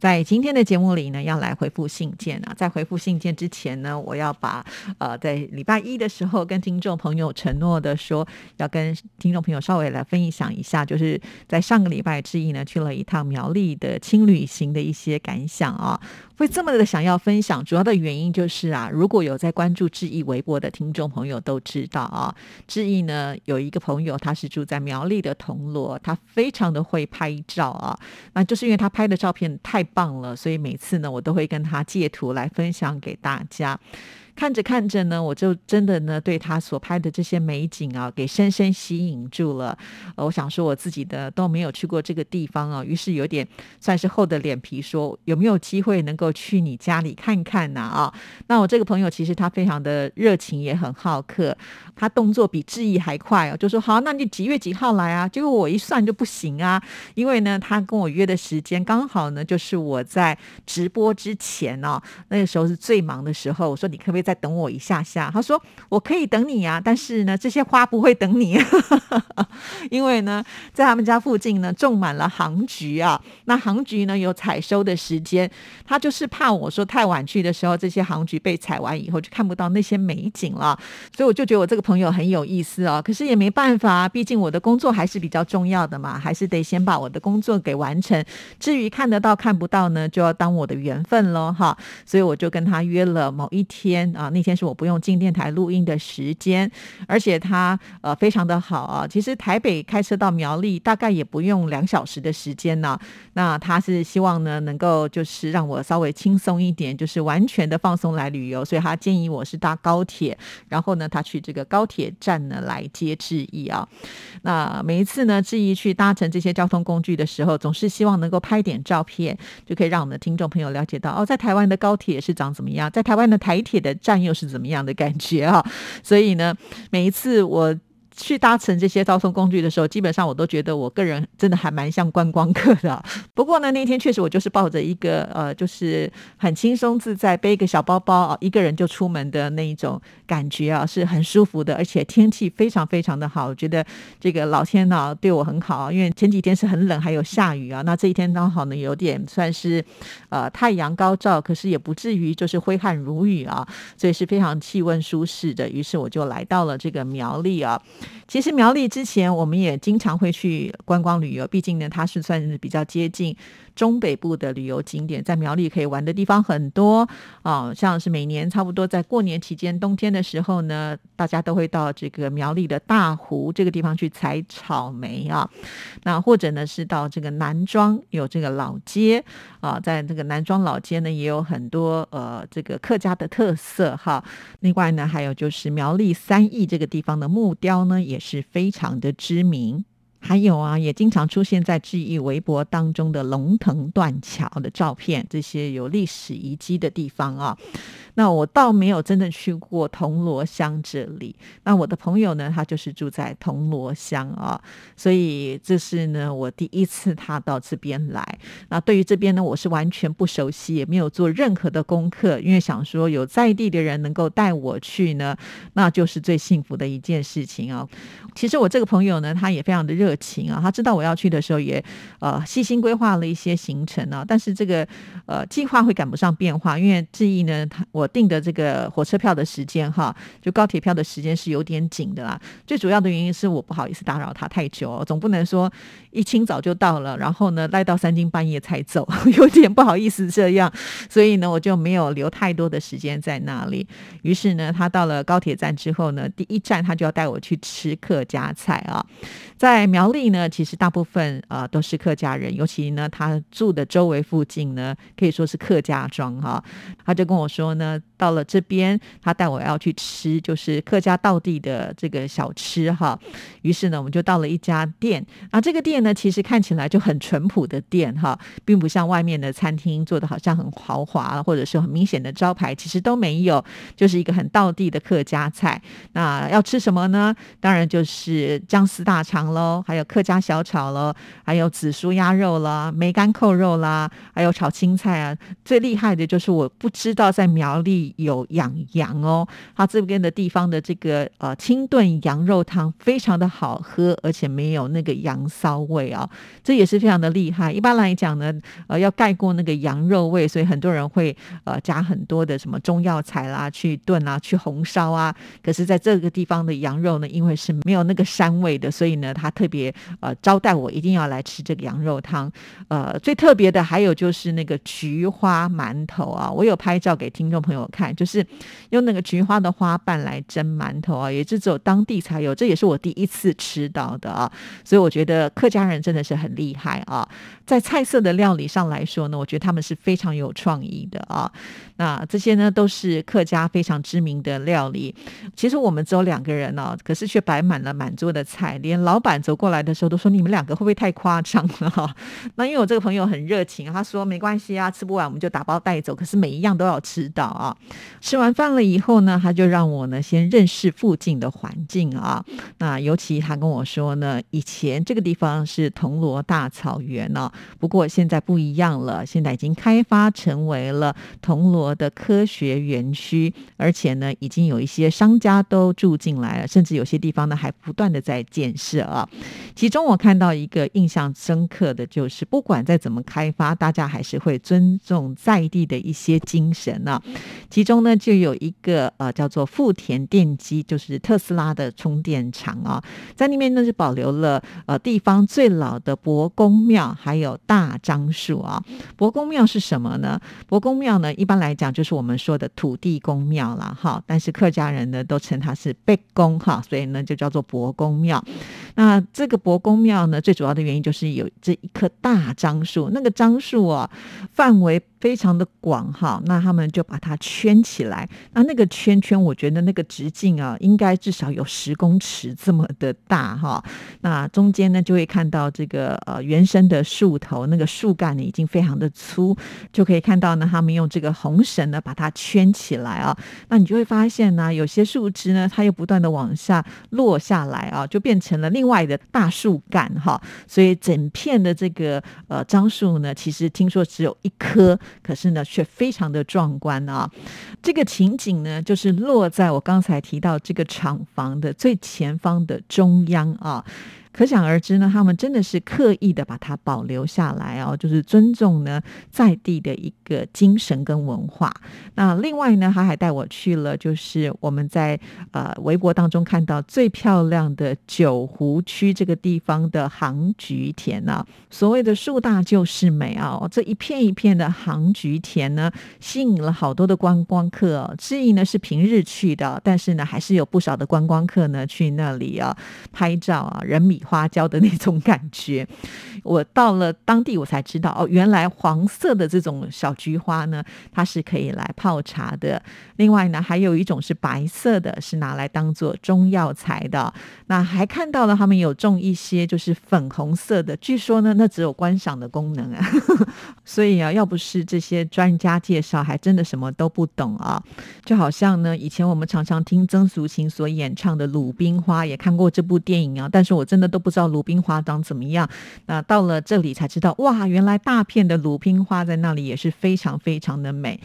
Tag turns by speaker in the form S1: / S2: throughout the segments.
S1: 在今天的节目里呢，要来回复信件啊。在回复信件之前呢，我要把呃，在礼拜一的时候跟听众朋友承诺的说，要跟听众朋友稍微来分享一下，就是在上个礼拜志毅呢去了一趟苗栗的轻旅行的一些感想啊。会这么的想要分享，主要的原因就是啊，如果有在关注志毅微博的听众朋友都知道啊，志毅呢有一个朋友，他是住在苗栗的铜锣，他非常的会拍照啊，那就是因为他拍的照片太。棒了，所以每次呢，我都会跟他借图来分享给大家。看着看着呢，我就真的呢对他所拍的这些美景啊，给深深吸引住了。呃，我想说我自己的都没有去过这个地方啊，于是有点算是厚着脸皮说有没有机会能够去你家里看看呢？啊，那我这个朋友其实他非常的热情，也很好客，他动作比志毅还快哦，就说好，那你几月几号来啊？结果我一算就不行啊，因为呢他跟我约的时间刚好呢就是我在直播之前哦，那个时候是最忙的时候，我说你可不可以再等我一下下，他说我可以等你啊，但是呢，这些花不会等你，因为呢，在他们家附近呢种满了杭菊啊。那杭菊呢有采收的时间，他就是怕我说太晚去的时候，这些杭菊被采完以后就看不到那些美景了。所以我就觉得我这个朋友很有意思啊。可是也没办法，毕竟我的工作还是比较重要的嘛，还是得先把我的工作给完成。至于看得到看不到呢，就要当我的缘分喽哈。所以我就跟他约了某一天。啊，那天是我不用进电台录音的时间，而且他呃非常的好啊。其实台北开车到苗栗大概也不用两小时的时间呢。那他是希望呢能够就是让我稍微轻松一点，就是完全的放松来旅游，所以他建议我是搭高铁，然后呢他去这个高铁站呢来接志毅啊。那每一次呢志毅去搭乘这些交通工具的时候，总是希望能够拍点照片，就可以让我们的听众朋友了解到哦，在台湾的高铁是长怎么样，在台湾的台铁的。战又是怎么样的感觉啊？所以呢，每一次我。去搭乘这些交通工具的时候，基本上我都觉得我个人真的还蛮像观光客的。不过呢，那天确实我就是抱着一个呃，就是很轻松自在，背一个小包包啊，一个人就出门的那一种感觉啊，是很舒服的。而且天气非常非常的好，我觉得这个老天呢对我很好，因为前几天是很冷，还有下雨啊。那这一天刚好呢，有点算是呃太阳高照，可是也不至于就是挥汗如雨啊，所以是非常气温舒适的。于是我就来到了这个苗栗啊。其实苗栗之前我们也经常会去观光旅游，毕竟呢它是算是比较接近。中北部的旅游景点，在苗栗可以玩的地方很多啊，像是每年差不多在过年期间，冬天的时候呢，大家都会到这个苗栗的大湖这个地方去采草莓啊。那或者呢是到这个南庄有这个老街啊，在这个南庄老街呢也有很多呃这个客家的特色哈。另外呢还有就是苗栗三义这个地方的木雕呢也是非常的知名。还有啊，也经常出现在记忆微博当中的龙腾断桥的照片，这些有历史遗迹的地方啊。那我倒没有真的去过铜锣乡这里。那我的朋友呢，他就是住在铜锣乡啊，所以这是呢我第一次他到这边来。那对于这边呢，我是完全不熟悉，也没有做任何的功课，因为想说有在地的人能够带我去呢，那就是最幸福的一件事情啊。其实我这个朋友呢，他也非常的热情啊，他知道我要去的时候，也呃细心规划了一些行程啊。但是这个呃计划会赶不上变化，因为志毅呢，他我。订的这个火车票的时间哈，就高铁票的时间是有点紧的啦。最主要的原因是我不好意思打扰他太久，总不能说一清早就到了，然后呢赖到三更半夜才走，有点不好意思这样。所以呢，我就没有留太多的时间在那里。于是呢，他到了高铁站之后呢，第一站他就要带我去吃客家菜啊。在苗苗栗呢，其实大部分呃都是客家人，尤其呢他住的周围附近呢，可以说是客家庄哈。他就跟我说呢，到了这边，他带我要去吃，就是客家道地的这个小吃哈。于是呢，我们就到了一家店啊，这个店呢，其实看起来就很淳朴的店哈，并不像外面的餐厅做的好像很豪华，或者是很明显的招牌，其实都没有，就是一个很道地的客家菜。那要吃什么呢？当然就是姜丝大肠喽，还有客家小炒了，还有紫苏鸭肉啦、梅干扣肉啦，还有炒青菜啊。最厉害的就是我不知道在苗栗有养羊哦，它这边的地方的这个呃清炖羊肉汤非常的好喝，而且没有那个羊骚味啊，这也是非常的厉害。一般来讲呢，呃，要盖过那个羊肉味，所以很多人会呃加很多的什么中药材啦去炖啊，去红烧啊。可是在这个地方的羊肉呢，因为是没有那个膻味的，所以呢，它特别呃招待我一定要来吃这个羊肉汤。呃，最特别的还有就是那个菊花馒头啊，我有拍照给听众朋友看，就是用那个菊花的花瓣来蒸馒头啊，也是只有当地才有，这也是我第一次吃到的啊。所以我觉得客家人真的是很厉害啊，在菜色的料理上来说呢，我觉得他们是非常有创意的啊。那这些呢都是客家非常知名的料理。其实我们只有两个人呢，可是却摆满了满桌的菜，连老板走过来的时候都说：“你们两个会不会太夸张了？”哈，那因为我这个朋友很热情，他说：“没关系啊，吃不完我们就打包带走。”可是每一样都要吃到啊。吃完饭了以后呢，他就让我呢先认识附近的环境啊。那尤其他跟我说呢，以前这个地方是铜锣大草原呢，不过现在不一样了，现在已经开发成为了铜锣的科学园区，而且呢，已经有一些商家都住进来了，甚至有些地方呢还不断的在建设啊。其中我看到一个印象深刻的就是，不管再怎么开发，大家还是会尊重在地的一些精神啊。其中呢，就有一个呃叫做富田电机，就是特斯拉的充电场啊，在那边呢是保留了呃地方最老的伯公庙，还有大樟树啊。伯公庙是什么呢？伯公庙呢，一般来讲就是我们说的土地公庙了哈，但是客家人呢都称它是贝公哈，所以呢就叫做伯公庙。那这个博公庙呢，最主要的原因就是有这一棵大樟树，那个樟树啊，范围。非常的广哈，那他们就把它圈起来。那那个圈圈，我觉得那个直径啊，应该至少有十公尺这么的大哈。那中间呢，就会看到这个呃原生的树头，那个树干呢已经非常的粗，就可以看到呢，他们用这个红绳呢把它圈起来啊。那你就会发现呢，有些树枝呢，它又不断的往下落下来啊，就变成了另外的大树干哈。所以整片的这个呃樟树呢，其实听说只有一棵。可是呢，却非常的壮观啊！这个情景呢，就是落在我刚才提到这个厂房的最前方的中央啊。可想而知呢，他们真的是刻意的把它保留下来哦，就是尊重呢在地的一个精神跟文化。那另外呢，他还带我去了，就是我们在呃微博当中看到最漂亮的九湖区这个地方的杭菊田啊。所谓的树大就是美啊，这一片一片的杭菊田呢，吸引了好多的观光客。哦之一呢是平日去的，但是呢还是有不少的观光客呢去那里啊拍照啊，人米。花椒的那种感觉，我到了当地我才知道哦，原来黄色的这种小菊花呢，它是可以来泡茶的。另外呢，还有一种是白色的，是拿来当做中药材的。那还看到了他们有种一些就是粉红色的，据说呢，那只有观赏的功能啊。所以啊，要不是这些专家介绍，还真的什么都不懂啊。就好像呢，以前我们常常听曾淑琴所演唱的《鲁冰花》，也看过这部电影啊，但是我真的都不知道鲁冰花长怎么样。那到到了这里才知道，哇，原来大片的鲁冰花在那里也是非常非常的美。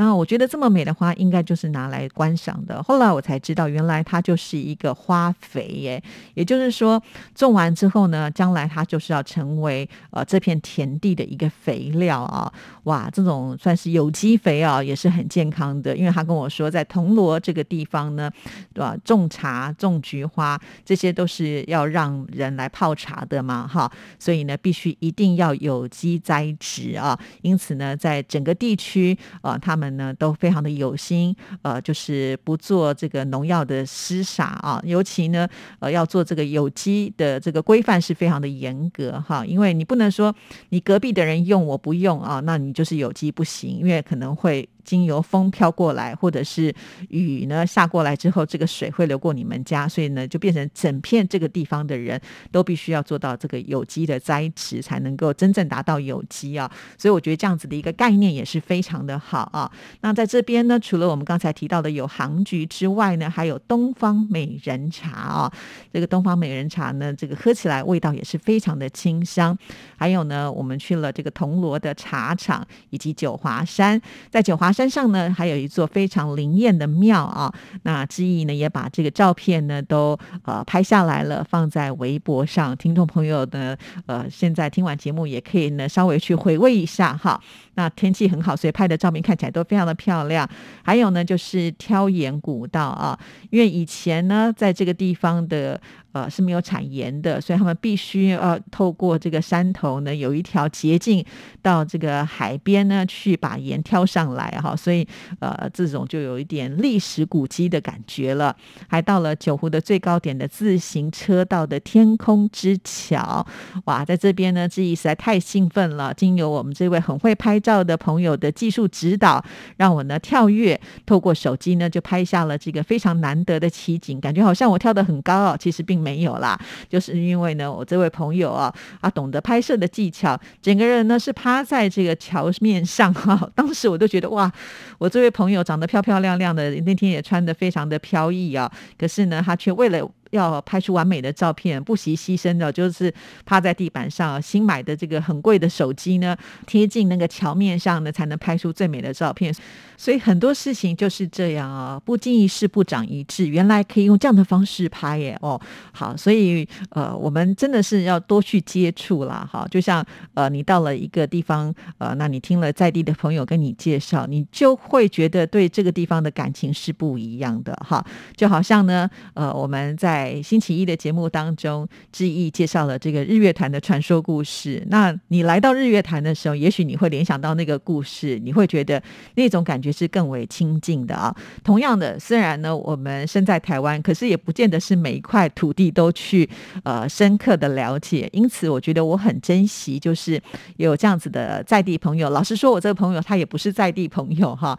S1: 那我觉得这么美的花，应该就是拿来观赏的。后来我才知道，原来它就是一个花肥耶，也就是说，种完之后呢，将来它就是要成为呃这片田地的一个肥料啊。哇，这种算是有机肥啊，也是很健康的。因为他跟我说，在铜锣这个地方呢，对吧？种茶、种菊花，这些都是要让人来泡茶的嘛，哈。所以呢，必须一定要有机栽植啊。因此呢，在整个地区啊，他们。呢都非常的有心，呃，就是不做这个农药的施洒啊，尤其呢，呃，要做这个有机的这个规范是非常的严格哈，因为你不能说你隔壁的人用我不用啊，那你就是有机不行，因为可能会。经由风飘过来，或者是雨呢下过来之后，这个水会流过你们家，所以呢就变成整片这个地方的人都必须要做到这个有机的栽植，才能够真正达到有机啊。所以我觉得这样子的一个概念也是非常的好啊。那在这边呢，除了我们刚才提到的有杭菊之外呢，还有东方美人茶啊。这个东方美人茶呢，这个喝起来味道也是非常的清香。还有呢，我们去了这个铜锣的茶厂以及九华山，在九华。山上呢，还有一座非常灵验的庙啊。那志毅呢，也把这个照片呢都呃拍下来了，放在微博上。听众朋友呢，呃，现在听完节目也可以呢稍微去回味一下哈。那天气很好，所以拍的照片看起来都非常的漂亮。还有呢，就是挑岩古道啊，因为以前呢，在这个地方的。呃，是没有产盐的，所以他们必须要透过这个山头呢，有一条捷径到这个海边呢，去把盐挑上来哈。所以呃，这种就有一点历史古迹的感觉了。还到了九湖的最高点的自行车道的天空之桥，哇，在这边呢，志毅实在太兴奋了。经由我们这位很会拍照的朋友的技术指导，让我呢跳跃，透过手机呢就拍下了这个非常难得的奇景，感觉好像我跳得很高哦，其实并。没有啦，就是因为呢，我这位朋友啊，啊，懂得拍摄的技巧，整个人呢是趴在这个桥面上哈。当时我都觉得哇，我这位朋友长得漂漂亮亮的，那天也穿的非常的飘逸啊。可是呢，他却为了要拍出完美的照片，不惜牺牲的，就是趴在地板上，新买的这个很贵的手机呢，贴近那个桥面上呢，才能拍出最美的照片。所以很多事情就是这样啊，不经一事不长一智，原来可以用这样的方式拍耶哦。好，所以呃，我们真的是要多去接触啦。哈。就像呃，你到了一个地方，呃，那你听了在地的朋友跟你介绍，你就会觉得对这个地方的感情是不一样的哈。就好像呢，呃，我们在在星期一的节目当中，志毅介绍了这个日月潭的传说故事。那你来到日月潭的时候，也许你会联想到那个故事，你会觉得那种感觉。是更为亲近的啊。同样的，虽然呢，我们身在台湾，可是也不见得是每一块土地都去呃深刻的了解。因此，我觉得我很珍惜，就是有这样子的在地朋友。老实说，我这个朋友他也不是在地朋友哈。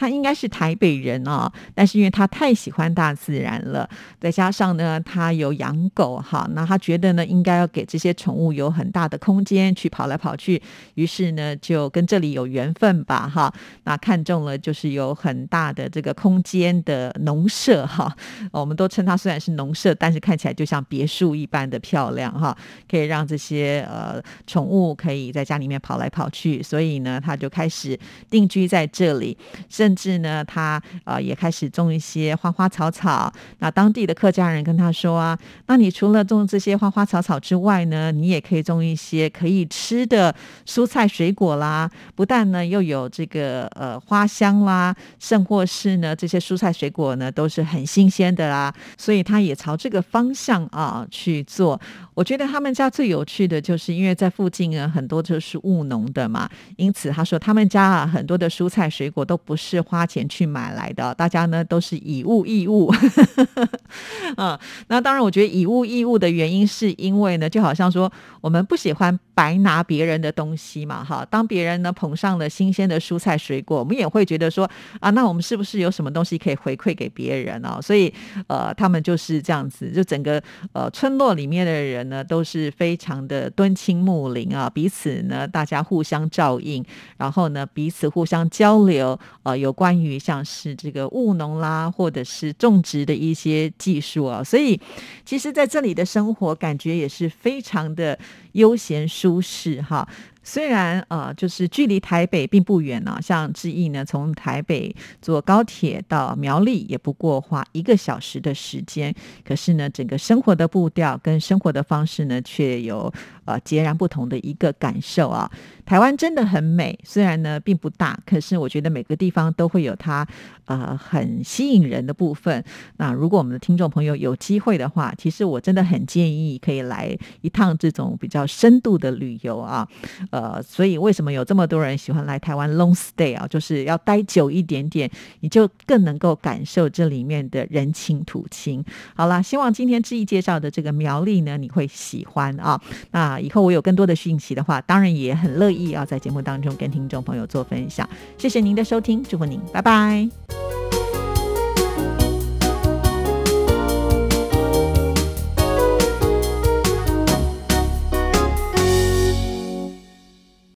S1: 他应该是台北人啊，但是因为他太喜欢大自然了，再加上呢，他有养狗哈，那他觉得呢，应该要给这些宠物有很大的空间去跑来跑去，于是呢，就跟这里有缘分吧哈。那看中了就是有很大的这个空间的农舍哈，我们都称它虽然是农舍，但是看起来就像别墅一般的漂亮哈，可以让这些呃宠物可以在家里面跑来跑去，所以呢，他就开始定居在这里，甚。甚至呢，他呃也开始种一些花花草草。那当地的客家人跟他说啊，那你除了种这些花花草草之外呢，你也可以种一些可以吃的蔬菜水果啦。不但呢又有这个呃花香啦，甚或是呢这些蔬菜水果呢都是很新鲜的啦。所以他也朝这个方向啊去做。我觉得他们家最有趣的就是，因为在附近呢很多就是务农的嘛，因此他说他们家啊很多的蔬菜水果都不是。花钱去买来的，大家呢都是以物易物，嗯，那当然，我觉得以物易物的原因是因为呢，就好像说我们不喜欢白拿别人的东西嘛，哈，当别人呢捧上了新鲜的蔬菜水果，我们也会觉得说啊，那我们是不是有什么东西可以回馈给别人啊？所以呃，他们就是这样子，就整个呃村落里面的人呢都是非常的敦亲睦邻啊，彼此呢大家互相照应，然后呢彼此互相交流，呃有。关于像是这个务农啦，或者是种植的一些技术啊，所以其实在这里的生活感觉也是非常的悠闲舒适哈。虽然呃，就是距离台北并不远呢，像志毅呢，从台北坐高铁到苗栗也不过花一个小时的时间，可是呢，整个生活的步调跟生活的方式呢，却有呃截然不同的一个感受啊。台湾真的很美，虽然呢并不大，可是我觉得每个地方都会有它呃很吸引人的部分。那如果我们的听众朋友有机会的话，其实我真的很建议可以来一趟这种比较深度的旅游啊。呃。呃，所以为什么有这么多人喜欢来台湾 long stay 啊？就是要待久一点点，你就更能够感受这里面的人情土情。好啦，希望今天志毅介绍的这个苗栗呢，你会喜欢啊。那以后我有更多的讯息的话，当然也很乐意要在节目当中跟听众朋友做分享。谢谢您的收听，祝福您，拜拜。